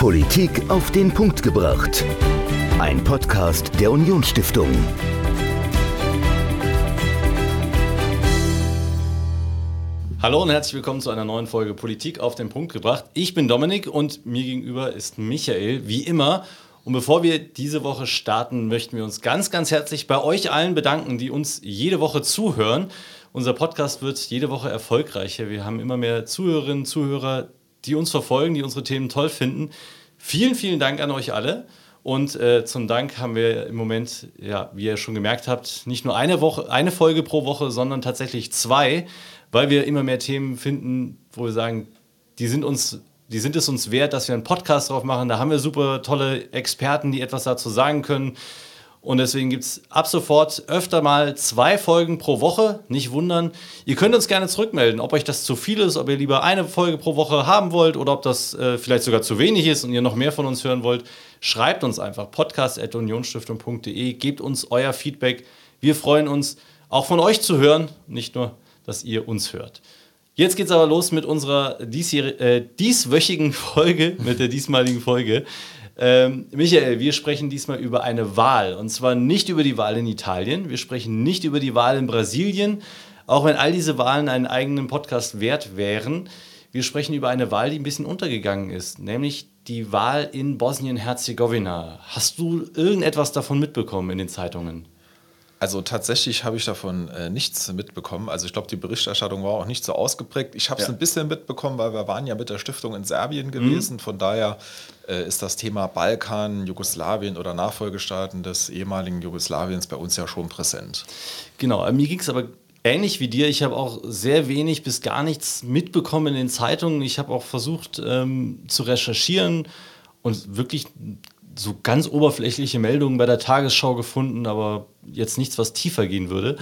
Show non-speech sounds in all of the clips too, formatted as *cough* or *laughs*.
Politik auf den Punkt gebracht. Ein Podcast der Unionsstiftung. Hallo und herzlich willkommen zu einer neuen Folge Politik auf den Punkt gebracht. Ich bin Dominik und mir gegenüber ist Michael, wie immer. Und bevor wir diese Woche starten, möchten wir uns ganz, ganz herzlich bei euch allen bedanken, die uns jede Woche zuhören. Unser Podcast wird jede Woche erfolgreicher. Wir haben immer mehr Zuhörerinnen, Zuhörer, die uns verfolgen, die unsere Themen toll finden. Vielen, vielen Dank an euch alle. Und äh, zum Dank haben wir im Moment, ja, wie ihr schon gemerkt habt, nicht nur eine Woche, eine Folge pro Woche, sondern tatsächlich zwei, weil wir immer mehr Themen finden, wo wir sagen, die sind uns, die sind es uns wert, dass wir einen Podcast drauf machen. Da haben wir super tolle Experten, die etwas dazu sagen können. Und deswegen gibt es ab sofort öfter mal zwei Folgen pro Woche. Nicht wundern. Ihr könnt uns gerne zurückmelden, ob euch das zu viel ist, ob ihr lieber eine Folge pro Woche haben wollt oder ob das äh, vielleicht sogar zu wenig ist und ihr noch mehr von uns hören wollt. Schreibt uns einfach podcast.unionsstiftung.de. Gebt uns euer Feedback. Wir freuen uns, auch von euch zu hören, nicht nur, dass ihr uns hört. Jetzt geht's aber los mit unserer äh, dieswöchigen *laughs* Folge, mit der diesmaligen Folge. Ähm, Michael, wir sprechen diesmal über eine Wahl. Und zwar nicht über die Wahl in Italien. Wir sprechen nicht über die Wahl in Brasilien, auch wenn all diese Wahlen einen eigenen Podcast wert wären. Wir sprechen über eine Wahl, die ein bisschen untergegangen ist, nämlich die Wahl in Bosnien-Herzegowina. Hast du irgendetwas davon mitbekommen in den Zeitungen? Also tatsächlich habe ich davon äh, nichts mitbekommen. Also ich glaube, die Berichterstattung war auch nicht so ausgeprägt. Ich habe es ja. ein bisschen mitbekommen, weil wir waren ja mit der Stiftung in Serbien mhm. gewesen. Mhm. Von daher äh, ist das Thema Balkan, Jugoslawien oder Nachfolgestaaten des ehemaligen Jugoslawiens bei uns ja schon präsent. Genau, mir ging es aber ähnlich wie dir. Ich habe auch sehr wenig bis gar nichts mitbekommen in den Zeitungen. Ich habe auch versucht ähm, zu recherchieren und wirklich so ganz oberflächliche Meldungen bei der Tagesschau gefunden, aber jetzt nichts, was tiefer gehen würde.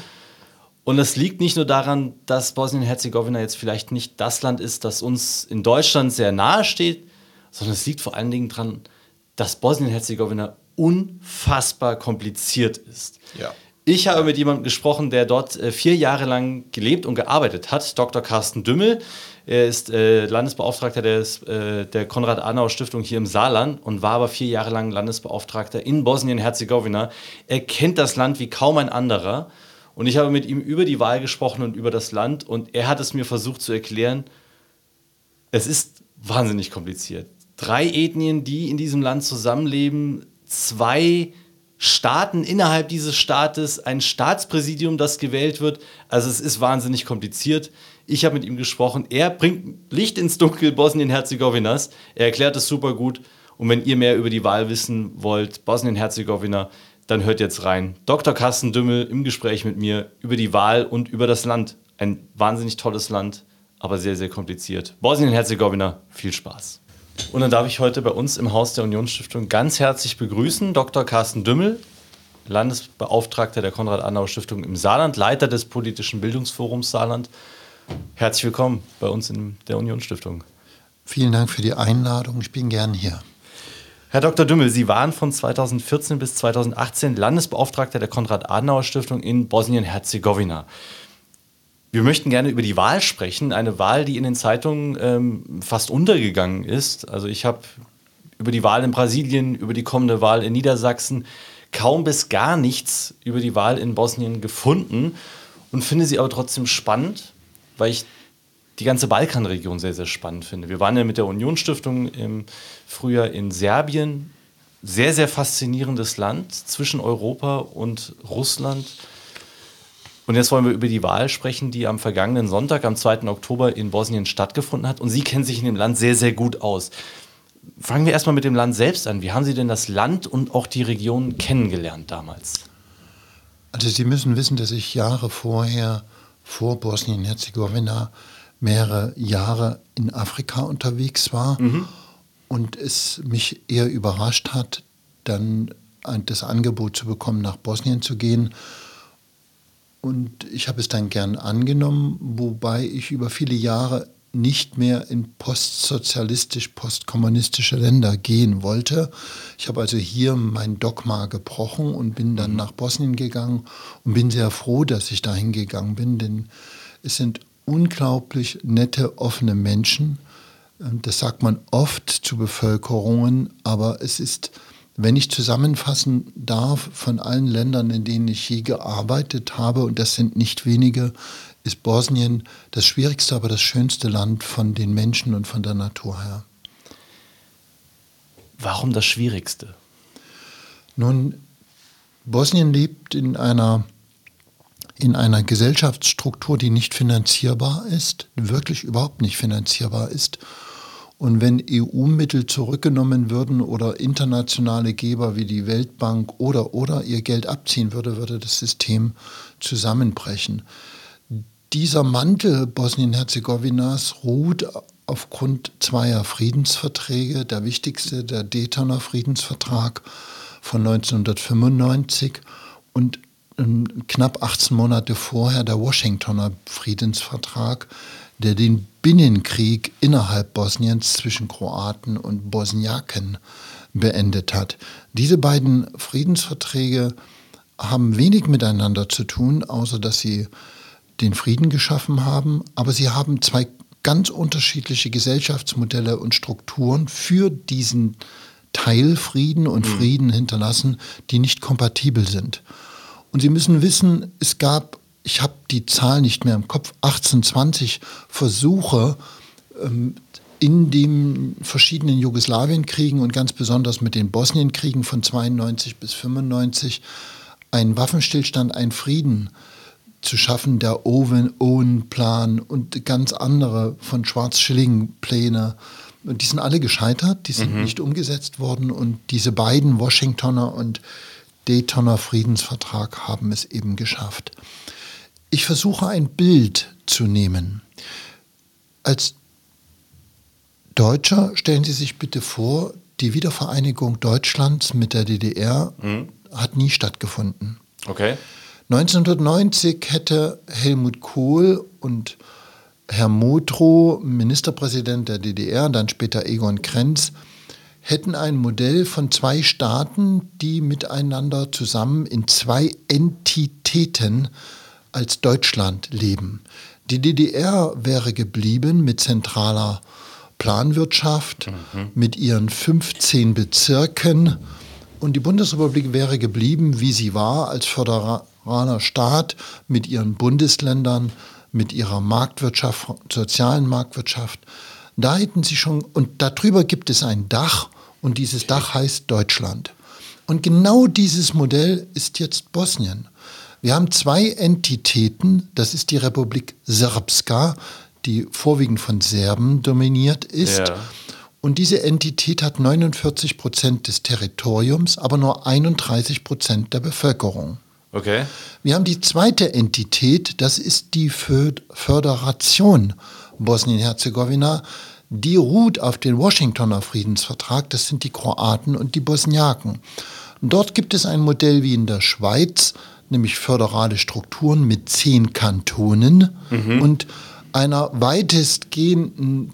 Und das liegt nicht nur daran, dass Bosnien-Herzegowina jetzt vielleicht nicht das Land ist, das uns in Deutschland sehr nahe steht, sondern es liegt vor allen Dingen daran, dass Bosnien-Herzegowina unfassbar kompliziert ist. Ja. Ich habe mit jemandem gesprochen, der dort äh, vier Jahre lang gelebt und gearbeitet hat, Dr. Carsten Dümmel. Er ist äh, Landesbeauftragter des, äh, der Konrad-Adenauer-Stiftung hier im Saarland und war aber vier Jahre lang Landesbeauftragter in Bosnien-Herzegowina. Er kennt das Land wie kaum ein anderer. Und ich habe mit ihm über die Wahl gesprochen und über das Land. Und er hat es mir versucht zu erklären. Es ist wahnsinnig kompliziert. Drei Ethnien, die in diesem Land zusammenleben, zwei Staaten innerhalb dieses Staates, ein Staatspräsidium, das gewählt wird. Also es ist wahnsinnig kompliziert. Ich habe mit ihm gesprochen. Er bringt Licht ins Dunkel Bosnien-Herzegowinas. Er erklärt es super gut. Und wenn ihr mehr über die Wahl wissen wollt, Bosnien-Herzegowina, dann hört jetzt rein. Dr. Carsten Dümmel im Gespräch mit mir über die Wahl und über das Land. Ein wahnsinnig tolles Land, aber sehr, sehr kompliziert. Bosnien-Herzegowina, viel Spaß. Und dann darf ich heute bei uns im Haus der Unionsstiftung ganz herzlich begrüßen Dr. Carsten Dümmel, Landesbeauftragter der Konrad-Adenauer-Stiftung im Saarland, Leiter des politischen Bildungsforums Saarland. Herzlich willkommen bei uns in der Unionsstiftung. Vielen Dank für die Einladung. Ich bin gern hier. Herr Dr. Dümmel, Sie waren von 2014 bis 2018 Landesbeauftragter der Konrad-Adenauer-Stiftung in Bosnien-Herzegowina. Wir möchten gerne über die Wahl sprechen, eine Wahl, die in den Zeitungen ähm, fast untergegangen ist. Also ich habe über die Wahl in Brasilien, über die kommende Wahl in Niedersachsen kaum bis gar nichts über die Wahl in Bosnien gefunden und finde sie aber trotzdem spannend, weil ich die ganze Balkanregion sehr, sehr spannend finde. Wir waren ja mit der Unionsstiftung im Frühjahr in Serbien. Sehr, sehr faszinierendes Land zwischen Europa und Russland. Und jetzt wollen wir über die Wahl sprechen, die am vergangenen Sonntag, am 2. Oktober in Bosnien stattgefunden hat. Und Sie kennen sich in dem Land sehr, sehr gut aus. Fangen wir erstmal mit dem Land selbst an. Wie haben Sie denn das Land und auch die Region kennengelernt damals? Also Sie müssen wissen, dass ich Jahre vorher, vor Bosnien-Herzegowina, mehrere Jahre in Afrika unterwegs war mhm. und es mich eher überrascht hat, dann das Angebot zu bekommen, nach Bosnien zu gehen und ich habe es dann gern angenommen, wobei ich über viele Jahre nicht mehr in postsozialistisch, postkommunistische Länder gehen wollte. Ich habe also hier mein Dogma gebrochen und bin dann mhm. nach Bosnien gegangen und bin sehr froh, dass ich dahin gegangen bin, denn es sind unglaublich nette, offene Menschen. Ähm, das sagt man oft zu Bevölkerungen, aber es ist, wenn ich zusammenfassen darf, von allen Ländern, in denen ich je gearbeitet habe, und das sind nicht wenige, ist Bosnien das schwierigste, aber das schönste Land von den Menschen und von der Natur her. Warum das Schwierigste? Nun, Bosnien lebt in einer, in einer Gesellschaftsstruktur, die nicht finanzierbar ist, wirklich überhaupt nicht finanzierbar ist. Und wenn EU-Mittel zurückgenommen würden oder internationale Geber wie die Weltbank oder oder ihr Geld abziehen würde, würde das System zusammenbrechen. Dieser Mantel Bosnien-Herzegowinas ruht aufgrund zweier Friedensverträge. Der wichtigste, der Daytoner Friedensvertrag von 1995 und ähm, knapp 18 Monate vorher der Washingtoner Friedensvertrag, der den Binnenkrieg innerhalb Bosniens zwischen Kroaten und Bosniaken beendet hat. Diese beiden Friedensverträge haben wenig miteinander zu tun, außer dass sie den Frieden geschaffen haben, aber sie haben zwei ganz unterschiedliche Gesellschaftsmodelle und Strukturen für diesen Teilfrieden und mhm. Frieden hinterlassen, die nicht kompatibel sind. Und Sie müssen wissen, es gab, ich habe die Zahl nicht mehr im Kopf, 18, 20 Versuche ähm, in den verschiedenen Jugoslawienkriegen und ganz besonders mit den Bosnienkriegen von 92 bis 95 einen Waffenstillstand, einen Frieden äh, zu schaffen, der Owen-Owen-Plan und ganz andere von Schwarz-Schilling-Pläne. Und die sind alle gescheitert, die sind mhm. nicht umgesetzt worden. Und diese beiden Washingtoner und Daytoner Friedensvertrag haben es eben geschafft. Ich versuche ein Bild zu nehmen. Als Deutscher stellen Sie sich bitte vor, die Wiedervereinigung Deutschlands mit der DDR mhm. hat nie stattgefunden. Okay. 1990 hätte Helmut Kohl und Herr Modrow, Ministerpräsident der DDR, dann später Egon Krenz, hätten ein Modell von zwei Staaten, die miteinander zusammen in zwei Entitäten als Deutschland leben. Die DDR wäre geblieben mit zentraler Planwirtschaft, mhm. mit ihren 15 Bezirken und die Bundesrepublik wäre geblieben, wie sie war, als föderal föderaler Staat mit ihren Bundesländern, mit ihrer Marktwirtschaft, sozialen Marktwirtschaft. Da hätten sie schon, und darüber gibt es ein Dach und dieses Dach heißt Deutschland. Und genau dieses Modell ist jetzt Bosnien. Wir haben zwei Entitäten, das ist die Republik Srpska, die vorwiegend von Serben dominiert ist. Ja. Und diese Entität hat 49 Prozent des Territoriums, aber nur 31 Prozent der Bevölkerung. Okay. Wir haben die zweite Entität, das ist die Föderation Bosnien-Herzegowina. Die ruht auf den Washingtoner Friedensvertrag, das sind die Kroaten und die Bosniaken. dort gibt es ein Modell wie in der Schweiz, nämlich föderale Strukturen mit zehn Kantonen mhm. und einer weitestgehenden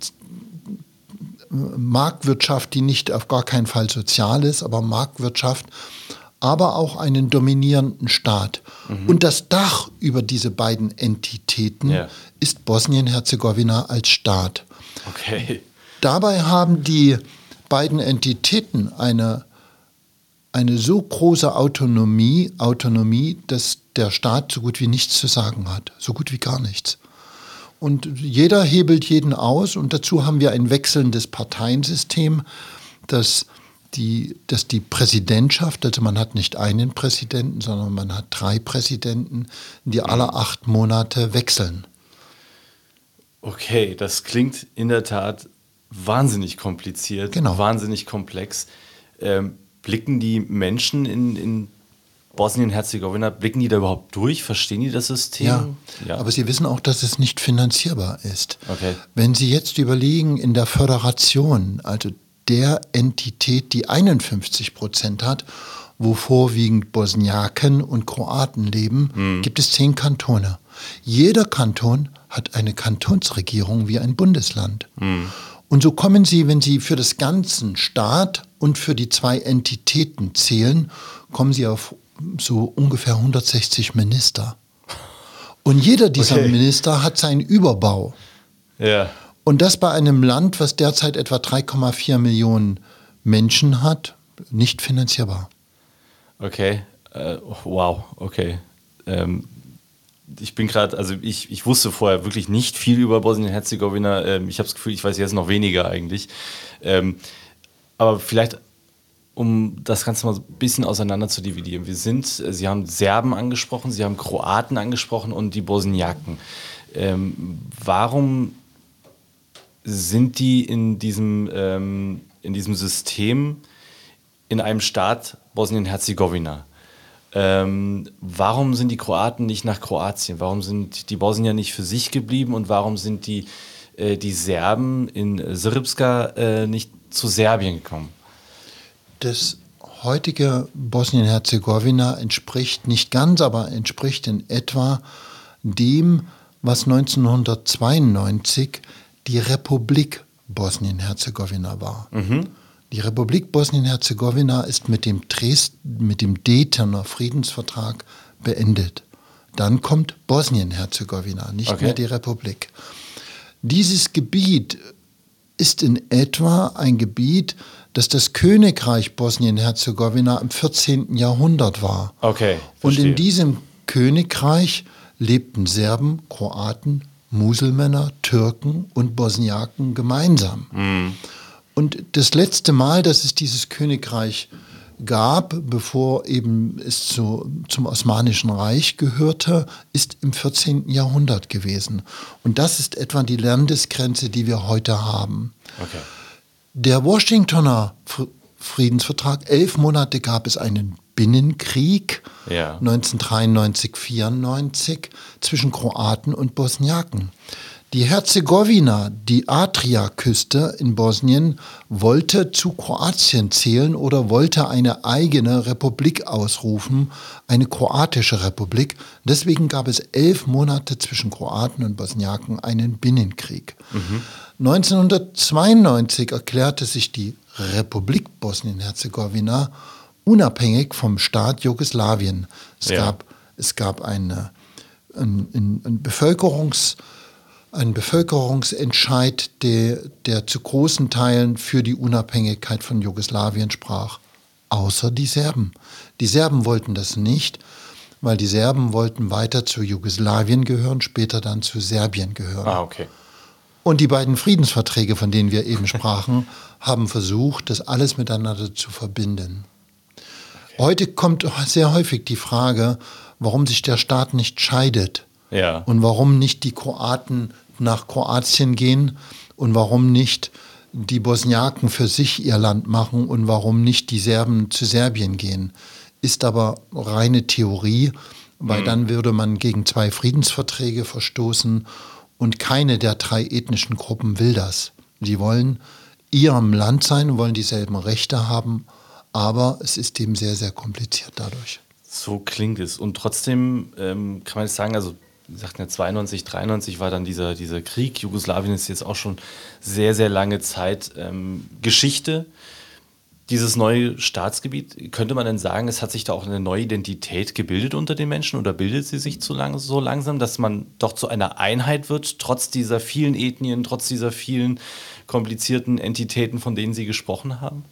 Marktwirtschaft, die nicht auf gar keinen Fall sozial ist, aber Marktwirtschaft aber auch einen dominierenden Staat. Mhm. Und das Dach über diese beiden Entitäten ja. ist Bosnien-Herzegowina als Staat. Okay. Dabei haben die beiden Entitäten eine, eine so große Autonomie, Autonomie, dass der Staat so gut wie nichts zu sagen hat, so gut wie gar nichts. Und jeder hebelt jeden aus und dazu haben wir ein wechselndes Parteiensystem, das die, dass die Präsidentschaft, also man hat nicht einen Präsidenten, sondern man hat drei Präsidenten, die alle acht Monate wechseln. Okay, das klingt in der Tat wahnsinnig kompliziert, genau. wahnsinnig komplex. Ähm, blicken die Menschen in, in Bosnien-Herzegowina, blicken die da überhaupt durch? Verstehen die das System? Ja, ja, aber sie wissen auch, dass es nicht finanzierbar ist. Okay. Wenn Sie jetzt überlegen, in der Föderation, also der Entität, die 51 Prozent hat, wo vorwiegend Bosniaken und Kroaten leben, mhm. gibt es zehn Kantone. Jeder Kanton hat eine Kantonsregierung wie ein Bundesland. Mhm. Und so kommen Sie, wenn Sie für das ganze Staat und für die zwei Entitäten zählen, kommen Sie auf so ungefähr 160 Minister. Und jeder dieser okay. Minister hat seinen Überbau. Ja. Und das bei einem Land, was derzeit etwa 3,4 Millionen Menschen hat, nicht finanzierbar. Okay, äh, wow, okay. Ähm, ich bin gerade, also ich, ich wusste vorher wirklich nicht viel über Bosnien-Herzegowina. Ähm, ich habe das Gefühl, ich weiß jetzt noch weniger eigentlich. Ähm, aber vielleicht, um das Ganze mal ein bisschen auseinander zu dividieren. Wir sind, Sie haben Serben angesprochen, Sie haben Kroaten angesprochen und die Bosniaken. Ähm, warum sind die in diesem, ähm, in diesem System in einem Staat Bosnien-Herzegowina? Ähm, warum sind die Kroaten nicht nach Kroatien? Warum sind die Bosnier nicht für sich geblieben und warum sind die, äh, die Serben in Srpska äh, nicht zu Serbien gekommen? Das heutige Bosnien-Herzegowina entspricht nicht ganz, aber entspricht in etwa dem, was 1992 die Republik Bosnien-Herzegowina war. Mhm. Die Republik Bosnien-Herzegowina ist mit dem, Dresden, mit dem Daytoner Friedensvertrag beendet. Dann kommt Bosnien-Herzegowina, nicht okay. mehr die Republik. Dieses Gebiet ist in etwa ein Gebiet, das das Königreich Bosnien-Herzegowina im 14. Jahrhundert war. Okay, Und in diesem Königreich lebten Serben, Kroaten, Muselmänner, Türken und Bosniaken gemeinsam. Mhm. Und das letzte Mal, dass es dieses Königreich gab, bevor eben es zu, zum Osmanischen Reich gehörte, ist im 14. Jahrhundert gewesen. Und das ist etwa die Landesgrenze, die wir heute haben. Okay. Der Washingtoner Friedensvertrag, elf Monate gab es einen Binnenkrieg, ja. 1993, 94 zwischen Kroaten und Bosniaken. Die Herzegowina, die Adriaküste in Bosnien, wollte zu Kroatien zählen oder wollte eine eigene Republik ausrufen, eine kroatische Republik. Deswegen gab es elf Monate zwischen Kroaten und Bosniaken einen Binnenkrieg. Mhm. 1992 erklärte sich die Republik Bosnien-Herzegowina unabhängig vom Staat Jugoslawien. Es ja. gab, es gab eine, ein, ein, Bevölkerungs- ein Bevölkerungsentscheid, der, der zu großen Teilen für die Unabhängigkeit von Jugoslawien sprach, außer die Serben. Die Serben wollten das nicht, weil die Serben wollten weiter zu Jugoslawien gehören, später dann zu Serbien gehören. Ah, okay. Und die beiden Friedensverträge, von denen wir eben sprachen, *laughs* haben versucht, das alles miteinander zu verbinden. Heute kommt sehr häufig die Frage, warum sich der Staat nicht scheidet ja. und warum nicht die Kroaten nach Kroatien gehen und warum nicht die Bosniaken für sich ihr Land machen und warum nicht die Serben zu Serbien gehen. Ist aber reine Theorie, weil mhm. dann würde man gegen zwei Friedensverträge verstoßen und keine der drei ethnischen Gruppen will das. Sie wollen ihrem Land sein, wollen dieselben Rechte haben, aber es ist eben sehr, sehr kompliziert dadurch. So klingt es. Und trotzdem ähm, kann man jetzt sagen, also wir sagten ja 92, 93 war dann dieser, dieser Krieg. Jugoslawien ist jetzt auch schon sehr, sehr lange Zeit ähm, Geschichte. Dieses neue Staatsgebiet, könnte man denn sagen, es hat sich da auch eine neue Identität gebildet unter den Menschen oder bildet sie sich zu lang, so langsam, dass man doch zu einer Einheit wird, trotz dieser vielen Ethnien, trotz dieser vielen komplizierten Entitäten, von denen Sie gesprochen haben?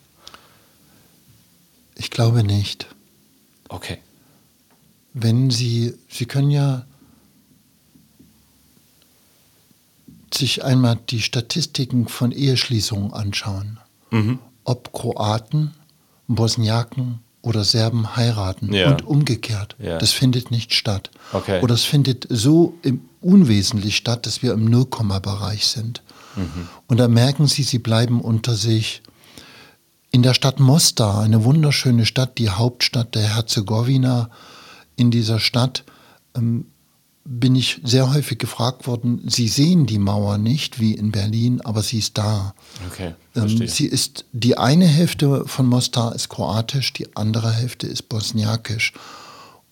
Ich glaube nicht. Okay. Wenn Sie, Sie können ja sich einmal die Statistiken von Eheschließungen anschauen, mhm. ob Kroaten, Bosniaken oder Serben heiraten ja. und umgekehrt. Ja. Das findet nicht statt. Okay. Oder es findet so unwesentlich statt, dass wir im Nullkomma-Bereich sind. Mhm. Und da merken Sie, Sie bleiben unter sich. In der Stadt Mostar, eine wunderschöne Stadt, die Hauptstadt der Herzegowina, in dieser Stadt ähm, bin ich sehr häufig gefragt worden, Sie sehen die Mauer nicht wie in Berlin, aber sie ist da. Okay, ähm, sie ist, die eine Hälfte von Mostar ist kroatisch, die andere Hälfte ist bosniakisch.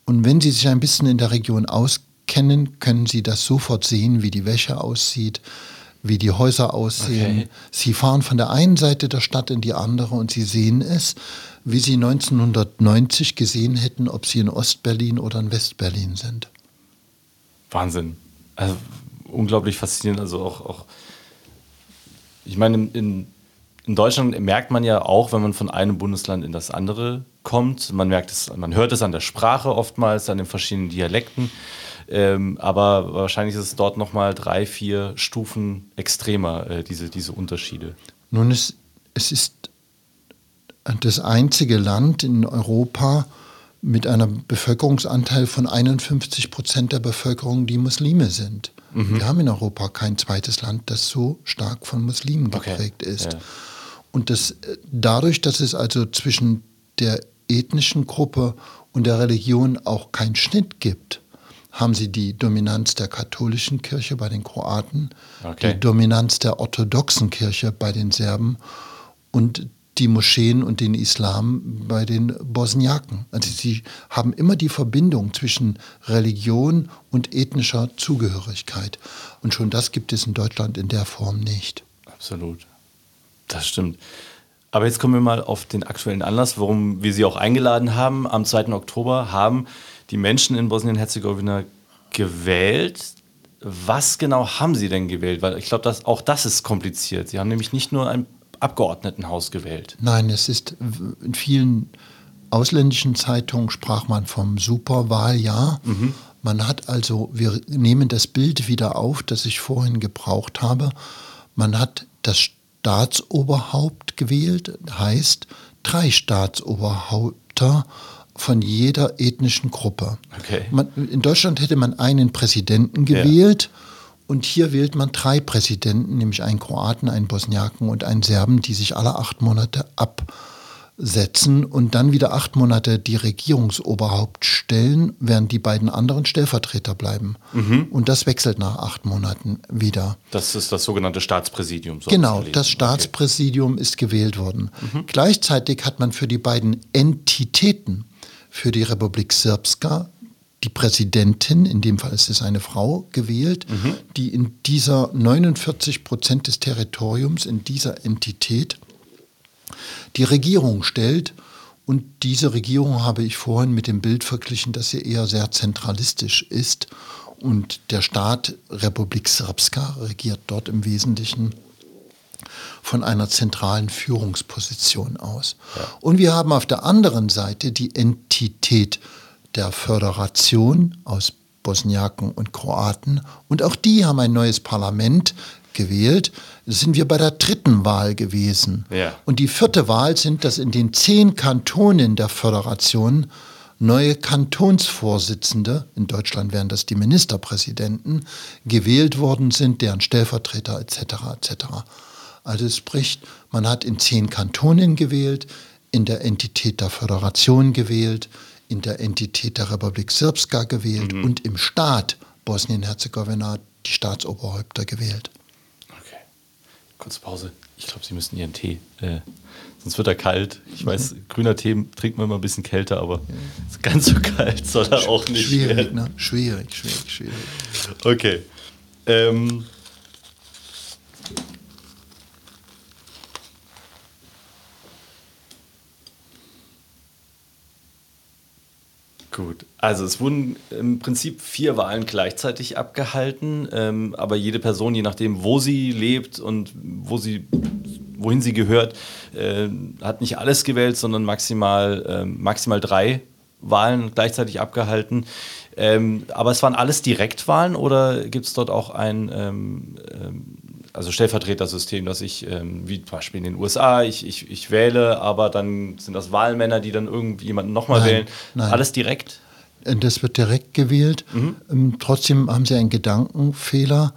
Und wenn Sie sich ein bisschen in der Region auskennen, können Sie das sofort sehen, wie die Wäsche aussieht, wie die Häuser aussehen. Okay. Sie fahren von der einen Seite der Stadt in die andere und Sie sehen es, wie Sie 1990 gesehen hätten, ob Sie in Ostberlin oder in Westberlin sind. Wahnsinn. Also unglaublich faszinierend. Also auch, auch ich meine, in, in Deutschland merkt man ja auch, wenn man von einem Bundesland in das andere kommt. Man merkt es, man hört es an der Sprache oftmals, an den verschiedenen Dialekten. Ähm, aber wahrscheinlich ist es dort nochmal drei, vier Stufen extremer, äh, diese, diese Unterschiede. Nun, es, es ist das einzige Land in Europa mit einem Bevölkerungsanteil von 51 Prozent der Bevölkerung, die Muslime sind. Mhm. Wir haben in Europa kein zweites Land, das so stark von Muslimen geprägt okay. ist. Ja. Und das, äh, dadurch, dass es also zwischen der ethnischen Gruppe und der Religion auch keinen Schnitt gibt, haben sie die Dominanz der katholischen Kirche bei den Kroaten, okay. die Dominanz der orthodoxen Kirche bei den Serben und die Moscheen und den Islam bei den Bosniaken. Also sie haben immer die Verbindung zwischen Religion und ethnischer Zugehörigkeit. Und schon das gibt es in Deutschland in der Form nicht. Absolut. Das stimmt. Aber jetzt kommen wir mal auf den aktuellen Anlass, warum wir Sie auch eingeladen haben. Am 2. Oktober haben die Menschen in Bosnien-Herzegowina gewählt. Was genau haben sie denn gewählt? Weil ich glaube, auch das ist kompliziert. Sie haben nämlich nicht nur ein Abgeordnetenhaus gewählt. Nein, es ist in vielen ausländischen Zeitungen sprach man vom Superwahljahr. Mhm. Man hat also, wir nehmen das Bild wieder auf, das ich vorhin gebraucht habe. Man hat das Staatsoberhaupt gewählt, heißt drei Staatsoberhäupter von jeder ethnischen Gruppe. Okay. Man, in Deutschland hätte man einen Präsidenten gewählt ja. und hier wählt man drei Präsidenten, nämlich einen Kroaten, einen Bosniaken und einen Serben, die sich alle acht Monate absetzen und dann wieder acht Monate die Regierungsoberhaupt stellen, während die beiden anderen Stellvertreter bleiben. Mhm. Und das wechselt nach acht Monaten wieder. Das ist das sogenannte Staatspräsidium. So genau, das Staatspräsidium okay. ist gewählt worden. Mhm. Gleichzeitig hat man für die beiden Entitäten, für die Republik Srpska die Präsidentin, in dem Fall ist es eine Frau, gewählt, mhm. die in dieser 49 Prozent des Territoriums, in dieser Entität, die Regierung stellt. Und diese Regierung habe ich vorhin mit dem Bild verglichen, dass sie eher sehr zentralistisch ist. Und der Staat Republik Srpska regiert dort im Wesentlichen von einer zentralen Führungsposition aus. Ja. Und wir haben auf der anderen Seite die Entität der Föderation aus Bosniaken und Kroaten. Und auch die haben ein neues Parlament gewählt. Sind wir bei der dritten Wahl gewesen. Ja. Und die vierte Wahl sind, dass in den zehn Kantonen der Föderation neue Kantonsvorsitzende, in Deutschland wären das die Ministerpräsidenten, gewählt worden sind, deren Stellvertreter etc. etc. Also es spricht, man hat in zehn Kantonen gewählt, in der Entität der Föderation gewählt, in der Entität der Republik Srpska gewählt mhm. und im Staat Bosnien-Herzegowina die Staatsoberhäupter gewählt. Kurze Pause. Ich glaube, Sie müssen Ihren Tee, äh, sonst wird er kalt. Ich weiß, mhm. grüner Tee trinkt man immer ein bisschen kälter, aber ja. ganz so kalt soll er auch nicht schwierig, werden. Ne? Schwierig, schwierig, schwierig. Okay. Ähm, Gut, also es wurden im Prinzip vier Wahlen gleichzeitig abgehalten, ähm, aber jede Person, je nachdem, wo sie lebt und wo sie, wohin sie gehört, äh, hat nicht alles gewählt, sondern maximal, äh, maximal drei Wahlen gleichzeitig abgehalten. Ähm, aber es waren alles Direktwahlen oder gibt es dort auch ein ähm, ähm also Stellvertretersystem, dass ich, ähm, wie zum Beispiel in den USA, ich, ich, ich wähle, aber dann sind das Wahlmänner, die dann irgendwie jemanden nochmal wählen. Nein. Alles direkt? Äh, das wird direkt gewählt. Mhm. Ähm, trotzdem haben Sie einen Gedankenfehler.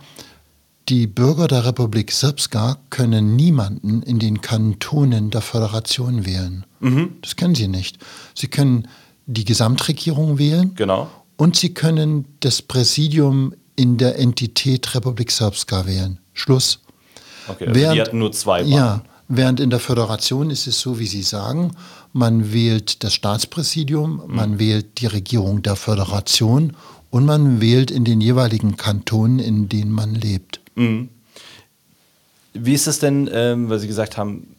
Die Bürger der Republik Srpska können niemanden in den Kantonen der Föderation wählen. Mhm. Das können sie nicht. Sie können die Gesamtregierung wählen. Genau. Und sie können das Präsidium in der Entität Republik Srpska wählen. Schluss. Okay, also während, die hatten nur zwei Wahlen. Ja, während in der Föderation ist es so, wie Sie sagen, man wählt das Staatspräsidium, mhm. man wählt die Regierung der Föderation und man wählt in den jeweiligen Kantonen, in denen man lebt. Mhm. Wie ist es denn, ähm, weil Sie gesagt haben,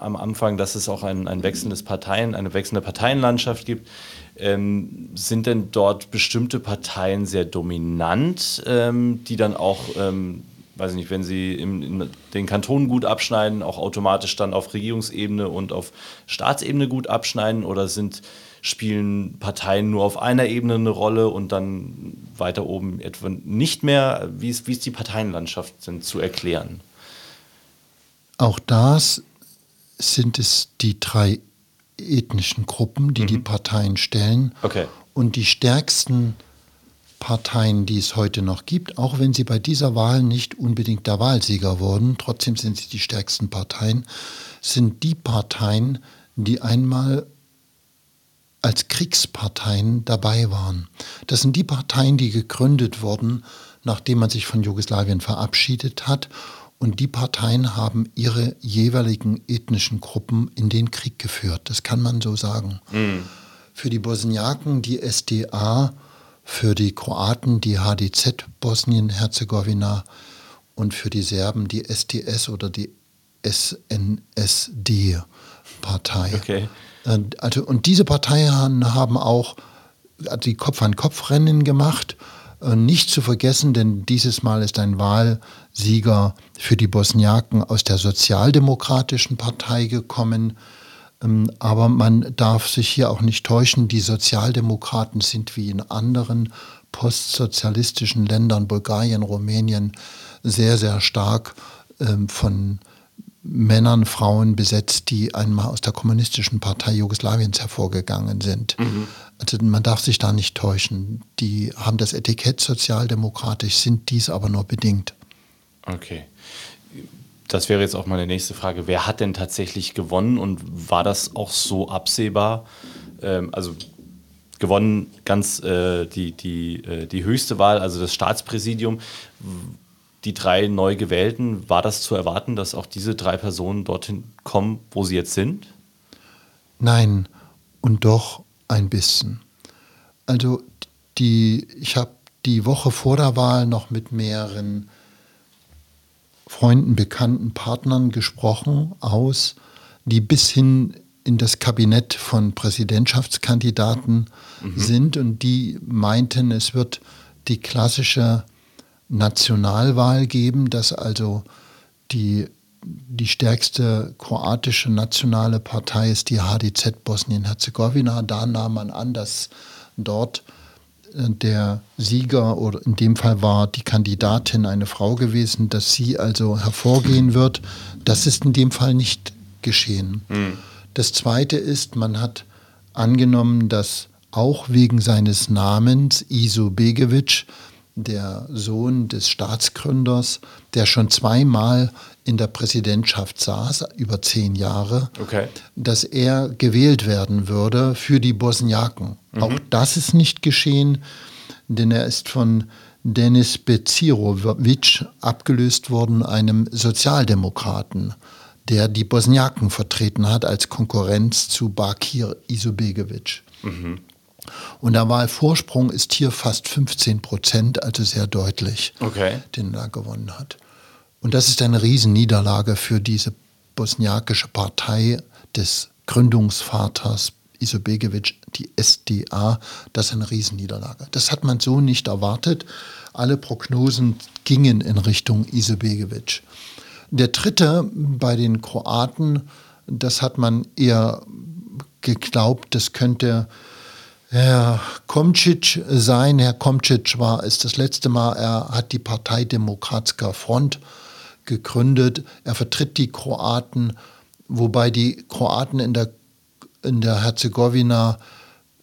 am Anfang, dass es auch ein, ein wechselndes Parteien, eine wechselnde Parteienlandschaft gibt. Ähm, sind denn dort bestimmte Parteien sehr dominant, ähm, die dann auch ähm, weiß ich nicht, wenn sie im, in den Kantonen gut abschneiden, auch automatisch dann auf Regierungsebene und auf Staatsebene gut abschneiden oder sind spielen Parteien nur auf einer Ebene eine Rolle und dann weiter oben etwa nicht mehr? Wie ist, wie ist die Parteienlandschaft denn zu erklären? Auch das sind es die drei ethnischen Gruppen, die mhm. die Parteien stellen. Okay. Und die stärksten Parteien, die es heute noch gibt, auch wenn sie bei dieser Wahl nicht unbedingt der Wahlsieger wurden, trotzdem sind sie die stärksten Parteien, sind die Parteien, die einmal als Kriegsparteien dabei waren. Das sind die Parteien, die gegründet wurden, nachdem man sich von Jugoslawien verabschiedet hat. Und die Parteien haben ihre jeweiligen ethnischen Gruppen in den Krieg geführt. Das kann man so sagen. Mhm. Für die Bosniaken die SDA, für die Kroaten die HDZ Bosnien-Herzegowina und für die Serben die SDS oder die SNSD-Partei. Okay. Also, und diese Parteien haben auch die Kopf-an-Kopf-Rennen gemacht. Äh, nicht zu vergessen, denn dieses Mal ist ein Wahlsieger für die Bosniaken aus der Sozialdemokratischen Partei gekommen. Ähm, aber man darf sich hier auch nicht täuschen, die Sozialdemokraten sind wie in anderen postsozialistischen Ländern, Bulgarien, Rumänien, sehr, sehr stark ähm, von Männern, Frauen besetzt, die einmal aus der kommunistischen Partei Jugoslawiens hervorgegangen sind. Mhm. Also man darf sich da nicht täuschen. Die haben das Etikett sozialdemokratisch, sind dies aber nur bedingt. Okay. Das wäre jetzt auch meine nächste Frage. Wer hat denn tatsächlich gewonnen und war das auch so absehbar? Ähm, also gewonnen ganz äh, die, die, äh, die höchste Wahl, also das Staatspräsidium die drei neu gewählten, war das zu erwarten, dass auch diese drei Personen dorthin kommen, wo sie jetzt sind? Nein, und doch ein bisschen. Also die, ich habe die Woche vor der Wahl noch mit mehreren Freunden, Bekannten, Partnern gesprochen aus, die bis hin in das Kabinett von Präsidentschaftskandidaten mhm. sind und die meinten, es wird die klassische Nationalwahl geben, dass also die, die stärkste kroatische nationale Partei ist die HDZ Bosnien-Herzegowina. Da nahm man an, dass dort äh, der Sieger oder in dem Fall war die Kandidatin eine Frau gewesen, dass sie also hervorgehen wird. Das ist in dem Fall nicht geschehen. Mhm. Das Zweite ist, man hat angenommen, dass auch wegen seines Namens Iso Begovic der Sohn des Staatsgründers, der schon zweimal in der Präsidentschaft saß, über zehn Jahre, okay. dass er gewählt werden würde für die Bosniaken. Mhm. Auch das ist nicht geschehen, denn er ist von Denis Becirovic abgelöst worden, einem Sozialdemokraten, der die Bosniaken vertreten hat als Konkurrenz zu Bakir Isobegovic. Mhm. Und der Wahlvorsprung ist hier fast 15 Prozent, also sehr deutlich, okay. den er gewonnen hat. Und das ist eine Riesenniederlage für diese bosniakische Partei des Gründungsvaters Isobegovic, die SDA. Das ist eine Riesenniederlage. Das hat man so nicht erwartet. Alle Prognosen gingen in Richtung Isobegovic. Der dritte bei den Kroaten, das hat man eher geglaubt, das könnte Herr Komcic sein. Herr Komcic war es das letzte Mal, er hat die Partei Demokratska Front gegründet. Er vertritt die Kroaten, wobei die Kroaten in der, in der Herzegowina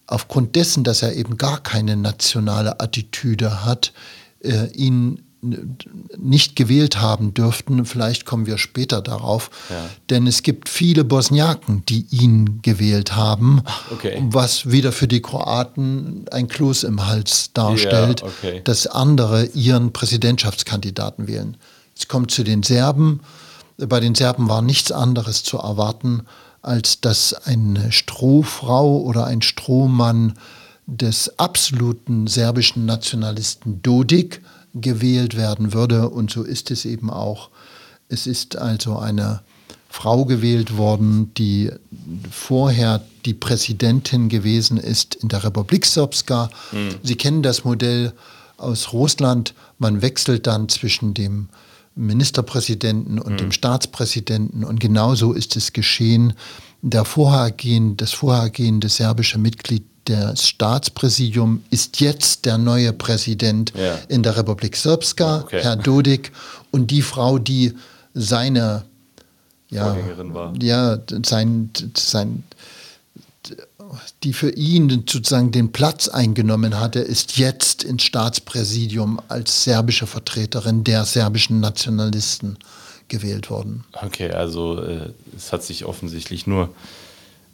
aufgrund dessen, dass er eben gar keine nationale Attitüde hat, äh, ihn nicht gewählt haben dürften. Vielleicht kommen wir später darauf. Ja. Denn es gibt viele Bosniaken, die ihn gewählt haben, okay. was wieder für die Kroaten ein Kloß im Hals darstellt, ja, okay. dass andere ihren Präsidentschaftskandidaten wählen. Es kommt zu den Serben. Bei den Serben war nichts anderes zu erwarten, als dass eine Strohfrau oder ein Strohmann des absoluten serbischen Nationalisten Dodik gewählt werden würde. Und so ist es eben auch. Es ist also eine Frau gewählt worden, die vorher die Präsidentin gewesen ist in der Republik Srpska. Mhm. Sie kennen das Modell aus Russland. Man wechselt dann zwischen dem Ministerpräsidenten und mhm. dem Staatspräsidenten. Und genauso ist es geschehen. Der vorhergehende, das vorhergehende serbische Mitglied des Staatspräsidiums ist jetzt der neue Präsident ja. in der Republik Srpska, okay. Herr Dodik. Und die Frau, die seine ja, ja, sein, sein die für ihn sozusagen den Platz eingenommen hatte, ist jetzt ins Staatspräsidium als serbische Vertreterin der serbischen Nationalisten gewählt worden. Okay, also äh, es hat sich offensichtlich nur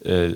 äh,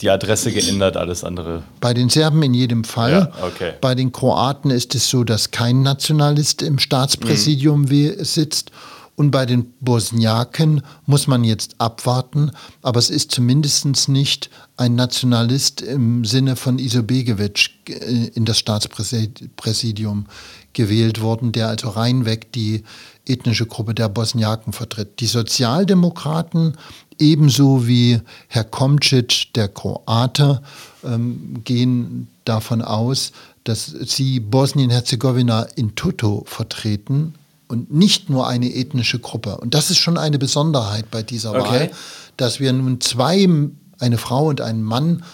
die Adresse geändert, alles andere. Bei den Serben in jedem Fall. Ja, okay. Bei den Kroaten ist es so, dass kein Nationalist im Staatspräsidium mhm. sitzt und bei den Bosniaken muss man jetzt abwarten, aber es ist zumindest nicht ein Nationalist im Sinne von Isobegovic äh, in das Staatspräsidium gewählt worden, der also reinweg die ethnische Gruppe der Bosniaken vertritt. Die Sozialdemokraten, ebenso wie Herr Komcic, der Kroate, ähm, gehen davon aus, dass sie Bosnien-Herzegowina in Toto vertreten, und nicht nur eine ethnische Gruppe. Und das ist schon eine Besonderheit bei dieser okay. Wahl, dass wir nun zwei, eine Frau und einen Mann,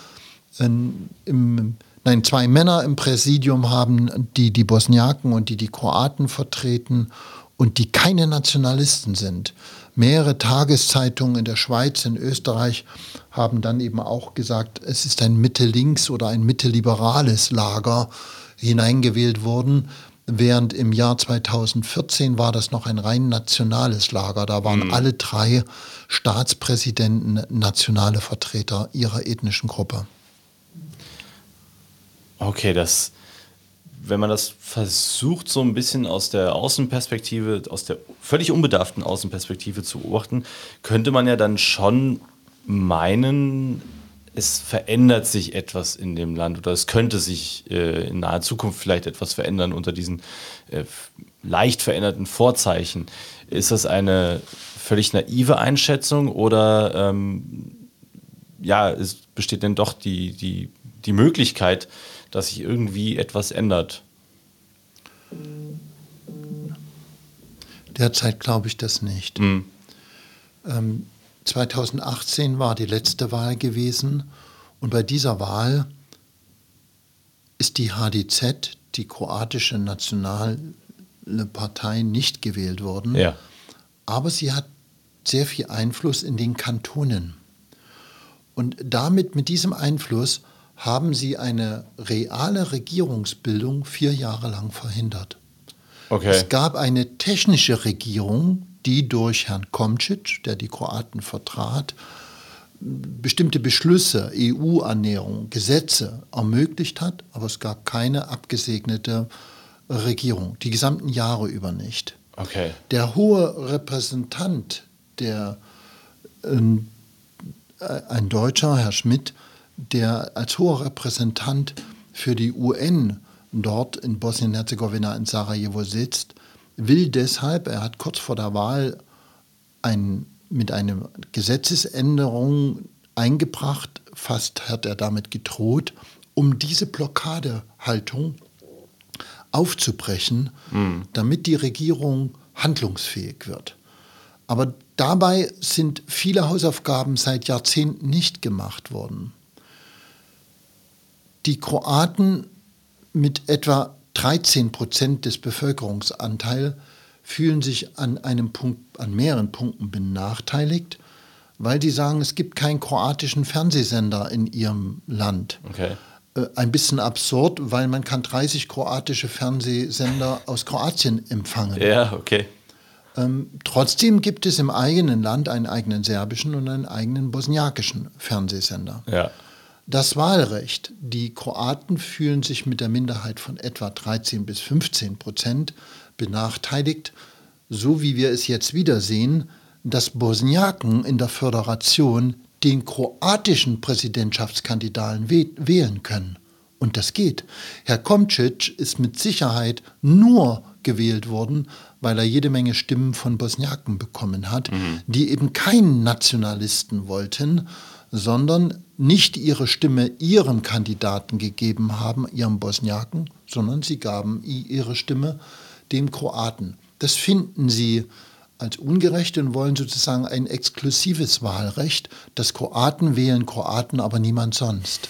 in, im, nein, zwei Männer im Präsidium haben, die die Bosniaken und die die Kroaten vertreten und die keine Nationalisten sind. Mehrere Tageszeitungen in der Schweiz, in Österreich haben dann eben auch gesagt, es ist ein Mitte-Links- oder ein Mitte-liberales Lager hineingewählt worden, während im Jahr 2014 war das noch ein rein nationales Lager. Da waren mhm. alle drei Staatspräsidenten nationale Vertreter ihrer ethnischen Gruppe. Okay, das, wenn man das versucht, so ein bisschen aus der Außenperspektive, aus der völlig unbedarften Außenperspektive zu beobachten, könnte man ja dann schon meinen, es verändert sich etwas in dem Land oder es könnte sich äh, in naher Zukunft vielleicht etwas verändern unter diesen äh, leicht veränderten Vorzeichen. Ist das eine völlig naive Einschätzung oder ähm, ja, es besteht denn doch die, die, die Möglichkeit, dass sich irgendwie etwas ändert? Derzeit glaube ich das nicht. Mhm. Ähm, 2018 war die letzte Wahl gewesen und bei dieser Wahl ist die HDZ, die kroatische nationale Partei, nicht gewählt worden. Ja. Aber sie hat sehr viel Einfluss in den Kantonen. Und damit, mit diesem Einfluss, haben sie eine reale Regierungsbildung vier Jahre lang verhindert. Okay. Es gab eine technische Regierung, die durch Herrn Komcic, der die Kroaten vertrat, bestimmte Beschlüsse, EU-Annäherung, Gesetze ermöglicht hat, aber es gab keine abgesegnete Regierung, die gesamten Jahre über nicht. Okay. Der hohe Repräsentant, der ähm, äh, ein Deutscher, Herr Schmidt, der als hoher Repräsentant für die UN dort in Bosnien-Herzegowina in Sarajevo sitzt, will deshalb, er hat kurz vor der Wahl ein, mit einer Gesetzesänderung eingebracht, fast hat er damit gedroht, um diese Blockadehaltung aufzubrechen, mhm. damit die Regierung handlungsfähig wird. Aber dabei sind viele Hausaufgaben seit Jahrzehnten nicht gemacht worden. Die Kroaten mit etwa 13 Prozent des Bevölkerungsanteils fühlen sich an einem Punkt, an mehreren Punkten benachteiligt, weil sie sagen, es gibt keinen kroatischen Fernsehsender in ihrem Land. Okay. Äh, ein bisschen absurd, weil man kann 30 kroatische Fernsehsender aus Kroatien empfangen. Ja, okay. Ähm, trotzdem gibt es im eigenen Land einen eigenen serbischen und einen eigenen bosniakischen Fernsehsender. Ja das Wahlrecht. Die Kroaten fühlen sich mit der Minderheit von etwa 13 bis 15 Prozent benachteiligt, so wie wir es jetzt wiedersehen, dass Bosniaken in der Föderation den kroatischen Präsidentschaftskandidaten wählen können. Und das geht. Herr Komcic ist mit Sicherheit nur gewählt worden, weil er jede Menge Stimmen von Bosniaken bekommen hat, mhm. die eben keinen Nationalisten wollten, sondern nicht ihre Stimme ihrem Kandidaten gegeben haben, ihrem Bosniaken, sondern sie gaben ihre Stimme dem Kroaten. Das finden sie als ungerecht und wollen sozusagen ein exklusives Wahlrecht, dass Kroaten wählen Kroaten, aber niemand sonst.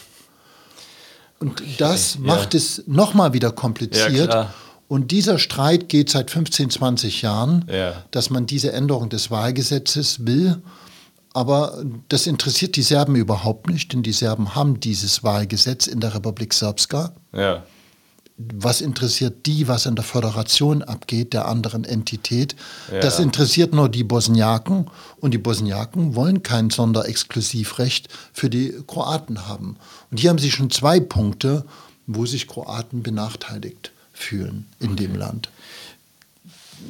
Und okay, das macht ja. es nochmal wieder kompliziert. Ja, und dieser Streit geht seit 15, 20 Jahren, ja. dass man diese Änderung des Wahlgesetzes will. Aber das interessiert die Serben überhaupt nicht, denn die Serben haben dieses Wahlgesetz in der Republik Srpska. Ja was interessiert die, was in der Föderation abgeht, der anderen Entität. Ja. Das interessiert nur die Bosniaken und die Bosniaken wollen kein Sonderexklusivrecht für die Kroaten haben. Und hier haben sie schon zwei Punkte, wo sich Kroaten benachteiligt fühlen in okay. dem Land.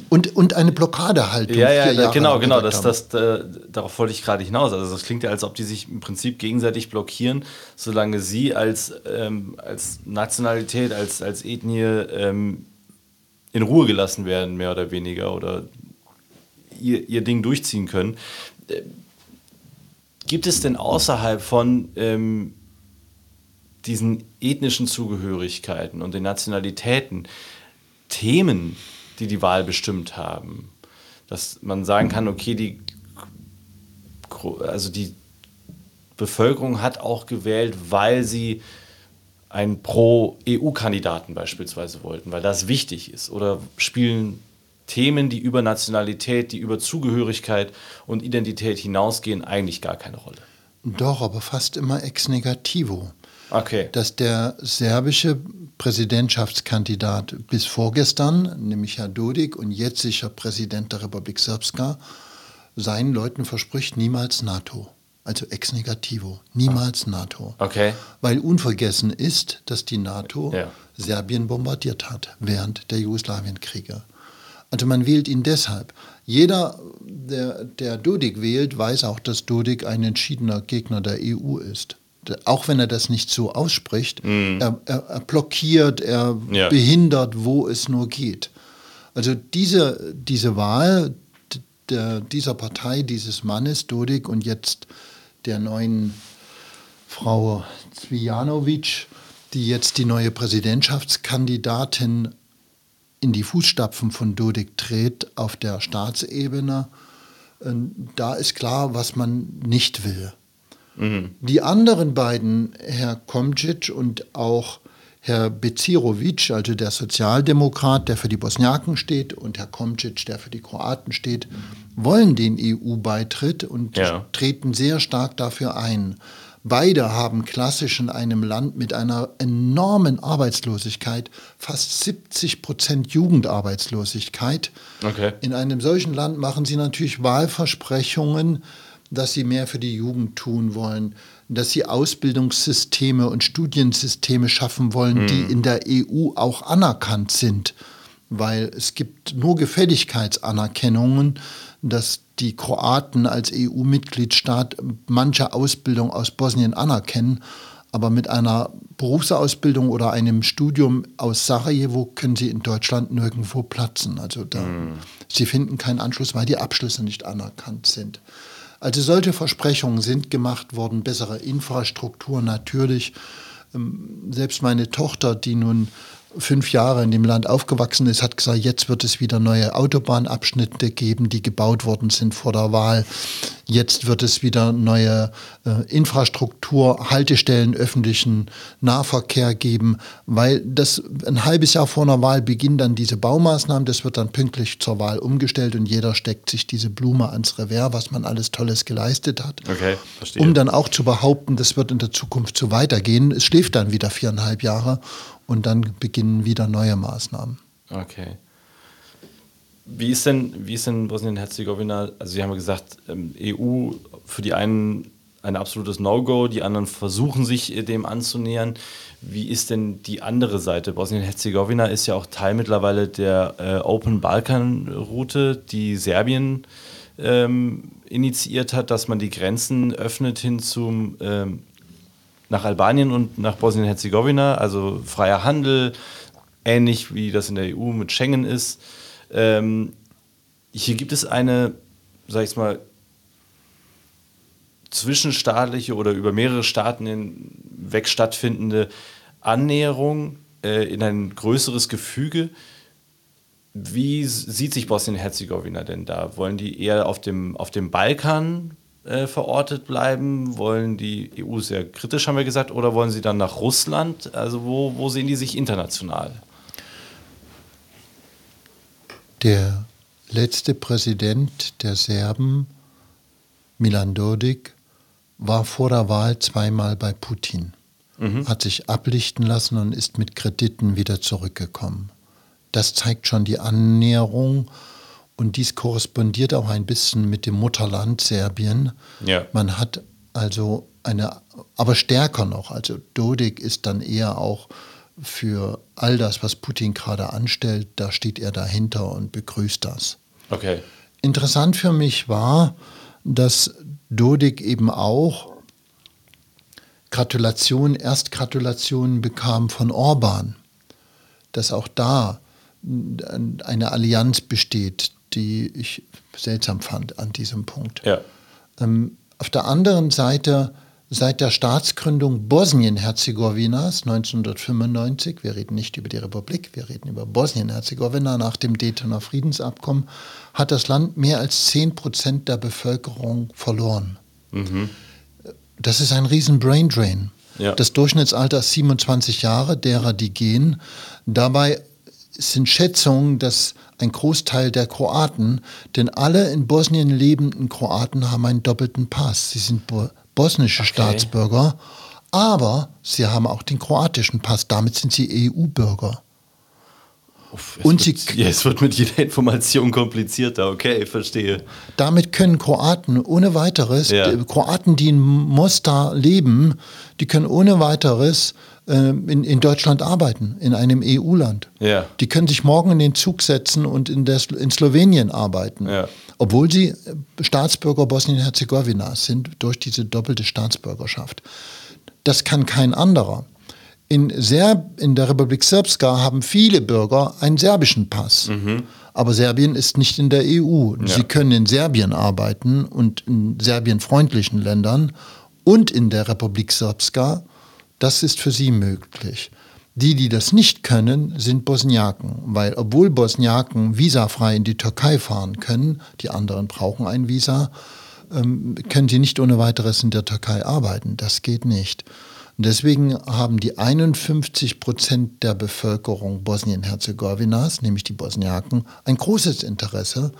Und, und eine Blockadehaltung. Ja, ja, Jahre genau, genau. Das, das, äh, darauf wollte ich gerade hinaus. Also das klingt ja, als ob die sich im Prinzip gegenseitig blockieren, solange sie als, ähm, als Nationalität, als, als Ethnie ähm, in Ruhe gelassen werden, mehr oder weniger, oder ihr, ihr Ding durchziehen können. Äh, gibt es denn außerhalb von ähm, diesen ethnischen Zugehörigkeiten und den Nationalitäten Themen, die die Wahl bestimmt haben. Dass man sagen kann, okay, die, also die Bevölkerung hat auch gewählt, weil sie einen Pro-EU-Kandidaten beispielsweise wollten, weil das wichtig ist. Oder spielen Themen, die über Nationalität, die über Zugehörigkeit und Identität hinausgehen, eigentlich gar keine Rolle. Doch, aber fast immer ex negativo. Okay. Dass der serbische Präsidentschaftskandidat bis vorgestern, nämlich Herr Dodik und jetziger Präsident der Republik Srpska, seinen Leuten verspricht niemals NATO. Also ex negativo, niemals NATO. Okay. Weil unvergessen ist, dass die NATO ja. Serbien bombardiert hat während der Jugoslawienkriege. Also man wählt ihn deshalb. Jeder, der, der Dodik wählt, weiß auch, dass Dodik ein entschiedener Gegner der EU ist auch wenn er das nicht so ausspricht, mm. er, er, er, blockiert, er ja. behindert, wo es nur geht. Also diese, diese Wahl der, dieser Partei, dieses Mannes, Dodik und jetzt der neuen Frau Zvijanovic, die jetzt die neue Präsidentschaftskandidatin in die Fußstapfen von Dodik tritt auf der Staatsebene, äh, da ist klar, was man nicht will. Mhm. Die anderen beiden, Herr Komcic und auch Herr Becirovic, also der Sozialdemokrat, der für die Bosniaken steht, und Herr Komcic, der für die Kroaten steht, wollen den EU-Beitritt und ja. treten sehr stark dafür ein. Beide haben klassisch in einem Land mit einer enormen Arbeitslosigkeit, fast 70 Prozent Jugendarbeitslosigkeit. Okay. In einem solchen Land machen sie natürlich Wahlversprechungen, dass sie mehr für die Jugend tun wollen, dass sie Ausbildungssysteme und Studiensysteme schaffen wollen, mhm. die in der EU auch anerkannt sind. Weil es gibt nur Gefälligkeitsanerkennungen, dass die Kroaten als EU-Mitgliedstaat manche Ausbildung aus Bosnien anerkennen. Aber mit einer Berufsausbildung oder einem Studium aus Sarajevo können sie in Deutschland nirgendwo platzen. Also da, mm. sie finden keinen Anschluss, weil die Abschlüsse nicht anerkannt sind. Also solche Versprechungen sind gemacht worden, bessere Infrastruktur natürlich. Ähm, selbst meine Tochter, die nun fünf Jahre in dem Land aufgewachsen ist, hat gesagt, jetzt wird es wieder neue Autobahnabschnitte geben, die gebaut worden sind vor der Wahl. Jetzt wird es wieder neue äh, Infrastruktur, Haltestellen, öffentlichen Nahverkehr geben, weil das ein halbes Jahr vor einer Wahl beginnen dann diese Baumaßnahmen, das wird dann pünktlich zur Wahl umgestellt und jeder steckt sich diese Blume ans Revers, was man alles Tolles geleistet hat. Okay, verstehe. Um dann auch zu behaupten, das wird in der Zukunft so weitergehen. Es schläft dann wieder viereinhalb Jahre und dann beginnen wieder neue Maßnahmen. Okay. Wie ist denn, wie ist denn Bosnien-Herzegowina? Also Sie haben ja gesagt, ähm, EU für die einen ein absolutes No-Go, die anderen versuchen sich äh, dem anzunähern. Wie ist denn die andere Seite? Bosnien-Herzegowina ist ja auch Teil mittlerweile der äh, Open Balkan-Route, die Serbien ähm, initiiert hat, dass man die Grenzen öffnet hin zum ähm, nach Albanien und nach Bosnien-Herzegowina, also freier Handel, ähnlich wie das in der EU mit Schengen ist. Ähm, hier gibt es eine, sag ich mal, zwischenstaatliche oder über mehrere Staaten hinweg stattfindende Annäherung äh, in ein größeres Gefüge. wie sieht sich Bosnien-Herzegowina denn da? Wollen die eher auf dem, auf dem Balkan äh, verortet bleiben? Wollen die EU sehr kritisch, haben wir gesagt, oder wollen sie dann nach Russland? Also wo, wo sehen die sich international? Der letzte Präsident der Serben, Milan Dodik, war vor der Wahl zweimal bei Putin, mhm. hat sich ablichten lassen und ist mit Krediten wieder zurückgekommen. Das zeigt schon die Annäherung und dies korrespondiert auch ein bisschen mit dem Mutterland Serbien. Ja. Man hat also eine, aber stärker noch, also Dodik ist dann eher auch für all das, was Putin gerade anstellt, da steht er dahinter und begrüßt das. Okay. Interessant für mich war, dass Dodik eben auch Gratulationen, Erstgratulationen bekam von Orban, dass auch da eine Allianz besteht, die ich seltsam fand an diesem Punkt. Ja. Ähm, auf der anderen Seite Seit der Staatsgründung Bosnien-Herzegowinas 1995, wir reden nicht über die Republik, wir reden über Bosnien-Herzegowina nach dem Daytoner Friedensabkommen, hat das Land mehr als 10 Prozent der Bevölkerung verloren. Mhm. Das ist ein riesen Braindrain. Ja. Das Durchschnittsalter ist 27 Jahre, derer die gehen. Dabei sind Schätzungen, dass ein Großteil der Kroaten, denn alle in Bosnien lebenden Kroaten haben einen doppelten Pass. Sie sind bosnische okay. Staatsbürger, aber sie haben auch den kroatischen Pass. Damit sind sie EU-Bürger. Und wird, sie, ja, es wird mit jeder Information komplizierter, okay, verstehe. Damit können Kroaten ohne weiteres, ja. Kroaten, die in Mostar leben, die können ohne weiteres in, in Deutschland arbeiten, in einem EU-Land. Ja. Die können sich morgen in den Zug setzen und in, der, in Slowenien arbeiten. Ja obwohl sie Staatsbürger Bosnien-Herzegowinas sind durch diese doppelte Staatsbürgerschaft. Das kann kein anderer. In, Serb, in der Republik Srpska haben viele Bürger einen serbischen Pass. Mhm. Aber Serbien ist nicht in der EU. Ja. Sie können in Serbien arbeiten und in Serbien-freundlichen Ländern und in der Republik Srpska. Das ist für sie möglich. Die, die das nicht können, sind Bosniaken, weil obwohl Bosniaken visafrei in die Türkei fahren können, die anderen brauchen ein Visa, ähm, können sie nicht ohne weiteres in der Türkei arbeiten. Das geht nicht. Und deswegen haben die 51 Prozent der Bevölkerung Bosnien-Herzegowinas, nämlich die Bosniaken, ein großes Interesse,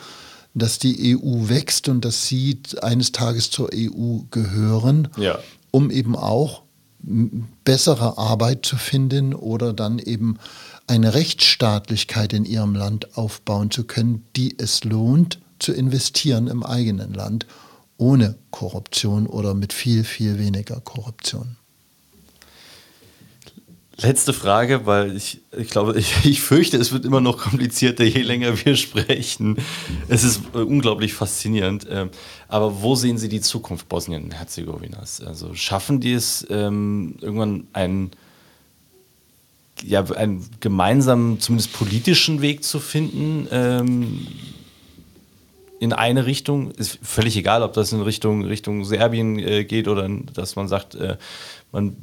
dass die EU wächst und dass sie eines Tages zur EU gehören, ja. um eben auch bessere Arbeit zu finden oder dann eben eine Rechtsstaatlichkeit in ihrem Land aufbauen zu können, die es lohnt zu investieren im eigenen Land, ohne Korruption oder mit viel, viel weniger Korruption. Letzte Frage, weil ich, ich glaube, ich, *laughs* ich fürchte, es wird immer noch komplizierter, je länger wir sprechen. Es ist äh, unglaublich faszinierend. Ähm, aber wo sehen Sie die Zukunft Bosnien-Herzegowinas? Also schaffen die es, ähm, irgendwann einen, ja, einen gemeinsamen, zumindest politischen Weg zu finden? Ähm, in eine Richtung, ist völlig egal, ob das in Richtung, Richtung Serbien äh, geht oder dass man sagt, äh, man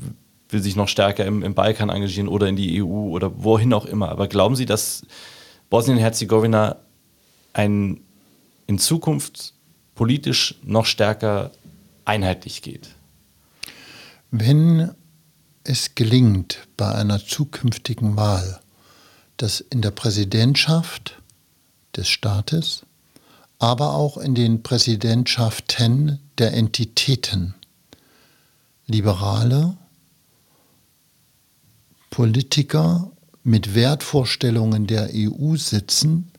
will sich noch stärker im, im Balkan engagieren oder in die EU oder wohin auch immer. Aber glauben Sie, dass Bosnien-Herzegowina in Zukunft politisch noch stärker einheitlich geht? Wenn es gelingt, bei einer zukünftigen Wahl, dass in der Präsidentschaft des Staates, aber auch in den Präsidentschaften der Entitäten Liberale, Politiker mit Wertvorstellungen der EU sitzen,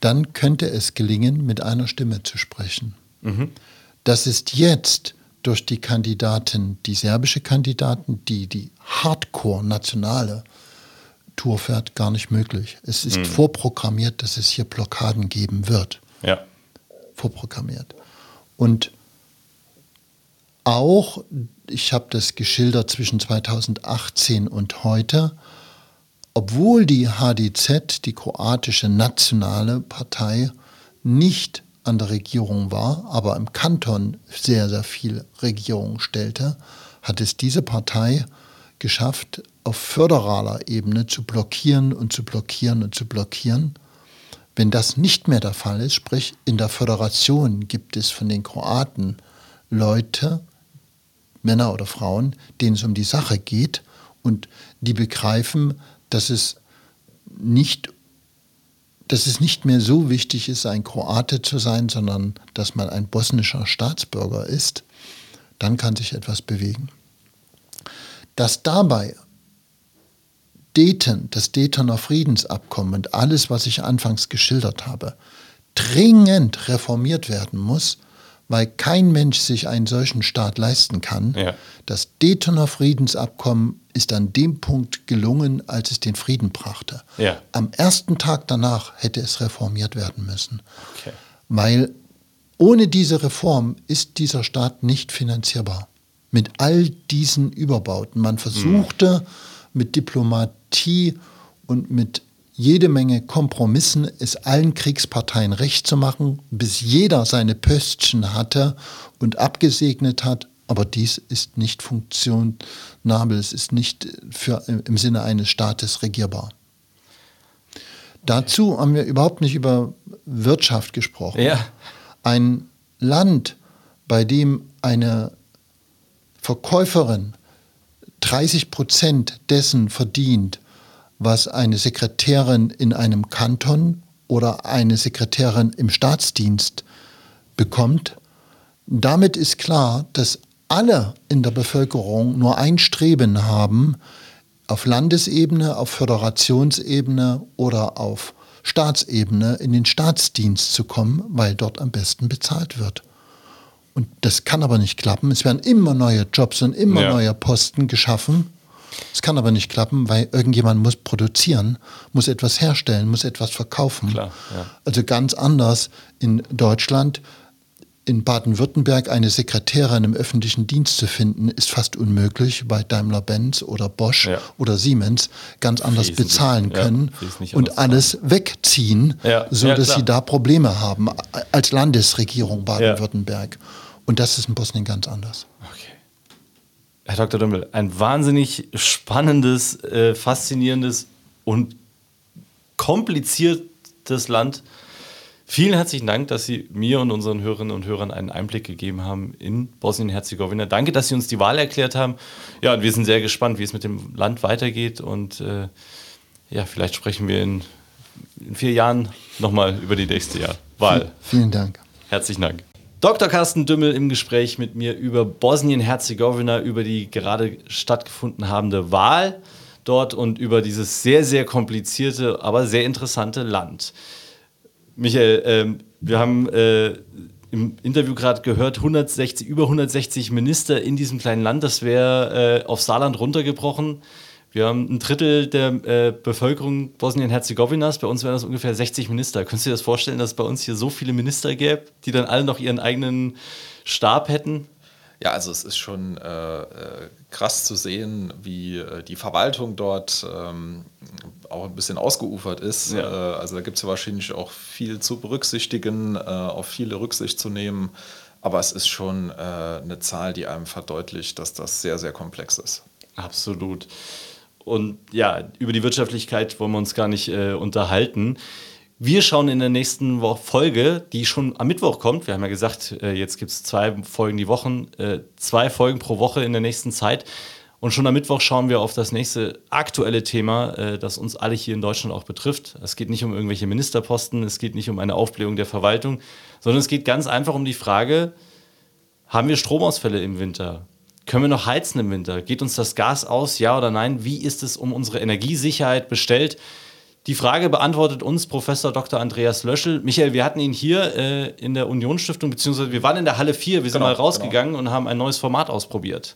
dann könnte es gelingen, mit einer Stimme zu sprechen. Mhm. Das ist jetzt durch die Kandidaten, die serbische Kandidaten, die die Hardcore-nationale Tour fährt, gar nicht möglich. Es ist mhm. vorprogrammiert, dass es hier Blockaden geben wird. Ja. Vorprogrammiert. Und auch ich habe das geschildert zwischen 2018 und heute, obwohl die HDZ, die kroatische nationale Partei, nicht an der Regierung war, aber im Kanton sehr, sehr viel Regierung stellte, hat es diese Partei geschafft, auf föderaler Ebene zu blockieren und zu blockieren und zu blockieren. Wenn das nicht mehr der Fall ist, sprich in der Föderation gibt es von den Kroaten Leute, Männer oder Frauen, denen es um die Sache geht und die begreifen, dass es nicht dass es nicht mehr so wichtig ist, ein Kroate zu sein, sondern dass man ein bosnischer Staatsbürger ist, dann kann sich etwas bewegen. Dass dabei Dayton, das Daytoner Friedensabkommen und alles, was ich anfangs geschildert habe, dringend reformiert werden muss, weil kein Mensch sich einen solchen Staat leisten kann. Ja. Das Daytoner Friedensabkommen ist an dem Punkt gelungen, als es den Frieden brachte. Ja. Am ersten Tag danach hätte es reformiert werden müssen. Okay. Weil ohne diese Reform ist dieser Staat nicht finanzierbar. Mit all diesen Überbauten. Man versuchte mhm. mit Diplomatie und mit jede Menge Kompromissen, es allen Kriegsparteien recht zu machen, bis jeder seine Pöstchen hatte und abgesegnet hat. Aber dies ist nicht funktionabel, es ist nicht für, im Sinne eines Staates regierbar. Dazu haben wir überhaupt nicht über Wirtschaft gesprochen. Ja. Ein Land, bei dem eine Verkäuferin 30 Prozent dessen verdient, was eine Sekretärin in einem Kanton oder eine Sekretärin im Staatsdienst bekommt. Damit ist klar, dass alle in der Bevölkerung nur ein Streben haben, auf Landesebene, auf Föderationsebene oder auf Staatsebene in den Staatsdienst zu kommen, weil dort am besten bezahlt wird. Und das kann aber nicht klappen. Es werden immer neue Jobs und immer ja. neue Posten geschaffen. Es kann aber nicht klappen, weil irgendjemand muss produzieren, muss etwas herstellen, muss etwas verkaufen. Klar, ja. Also ganz anders in Deutschland. In Baden-Württemberg eine Sekretärin im öffentlichen Dienst zu finden, ist fast unmöglich, weil Daimler-Benz oder Bosch ja. oder Siemens ganz anders Wesentlich. bezahlen können ja, und alles zahlen. wegziehen, ja. so dass sie da Probleme haben als Landesregierung Baden-Württemberg. Und das ist in Bosnien ganz anders. Herr Dr. Dümmel, ein wahnsinnig spannendes, äh, faszinierendes und kompliziertes Land. Vielen herzlichen Dank, dass Sie mir und unseren Hörerinnen und Hörern einen Einblick gegeben haben in Bosnien-Herzegowina. Danke, dass Sie uns die Wahl erklärt haben. Ja, und wir sind sehr gespannt, wie es mit dem Land weitergeht. Und äh, ja, vielleicht sprechen wir in, in vier Jahren nochmal über die nächste Jahr. Wahl. Vielen Dank. Herzlichen Dank. Dr. Carsten Dümmel im Gespräch mit mir über Bosnien-Herzegowina, über die gerade stattgefunden habende Wahl dort und über dieses sehr, sehr komplizierte, aber sehr interessante Land. Michael, äh, wir haben äh, im Interview gerade gehört, 160, über 160 Minister in diesem kleinen Land. Das wäre äh, auf Saarland runtergebrochen. Wir haben ein Drittel der äh, Bevölkerung Bosnien-Herzegowinas. Bei uns wären das ungefähr 60 Minister. Könntest du dir das vorstellen, dass es bei uns hier so viele Minister gäbe, die dann alle noch ihren eigenen Stab hätten? Ja, also es ist schon äh, äh krass zu sehen, wie äh, die Verwaltung dort ähm, auch ein bisschen ausgeufert ist. Ja. Äh, also da gibt es ja wahrscheinlich auch viel zu berücksichtigen, äh, auf viele Rücksicht zu nehmen. Aber es ist schon eine Zahl, die einem verdeutlicht, dass das sehr, sehr komplex ist. Absolut. Und ja, über die Wirtschaftlichkeit wollen wir uns gar nicht äh, unterhalten. Wir schauen in der nächsten Woche Folge, die schon am Mittwoch kommt. Wir haben ja gesagt, äh, jetzt gibt es zwei Folgen die Wochen, äh, zwei Folgen pro Woche in der nächsten Zeit. Und schon am Mittwoch schauen wir auf das nächste aktuelle Thema, äh, das uns alle hier in Deutschland auch betrifft. Es geht nicht um irgendwelche Ministerposten, es geht nicht um eine Aufblähung der Verwaltung, sondern es geht ganz einfach um die Frage, haben wir Stromausfälle im Winter? Können wir noch heizen im Winter? Geht uns das Gas aus, ja oder nein? Wie ist es um unsere Energiesicherheit bestellt? Die Frage beantwortet uns Professor Dr. Andreas Löschel. Michael, wir hatten ihn hier äh, in der Unionsstiftung, beziehungsweise wir waren in der Halle 4, wir sind genau, mal rausgegangen genau. und haben ein neues Format ausprobiert.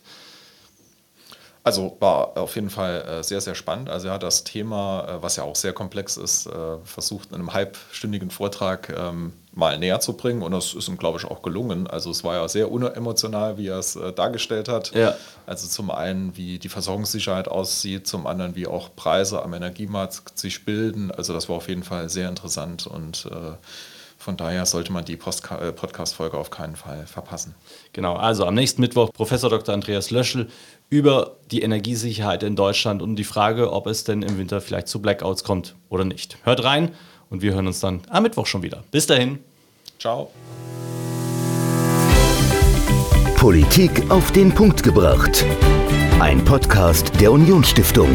Also war auf jeden Fall äh, sehr, sehr spannend. Also er hat das Thema, äh, was ja auch sehr komplex ist, äh, versucht in einem halbstündigen Vortrag ähm, mal näher zu bringen. Und das ist ihm, glaube ich, auch gelungen. Also es war ja sehr unemotional, wie er es dargestellt hat. Ja. Also zum einen, wie die Versorgungssicherheit aussieht, zum anderen, wie auch Preise am Energiemarkt sich bilden. Also das war auf jeden Fall sehr interessant und von daher sollte man die Podcast-Folge auf keinen Fall verpassen. Genau, also am nächsten Mittwoch Professor Dr. Andreas Löschel über die Energiesicherheit in Deutschland und die Frage, ob es denn im Winter vielleicht zu Blackouts kommt oder nicht. Hört rein Und wir hören uns dann am Mittwoch schon wieder. Bis dahin. Ciao. Politik auf den Punkt gebracht. Ein Podcast der Unionsstiftung.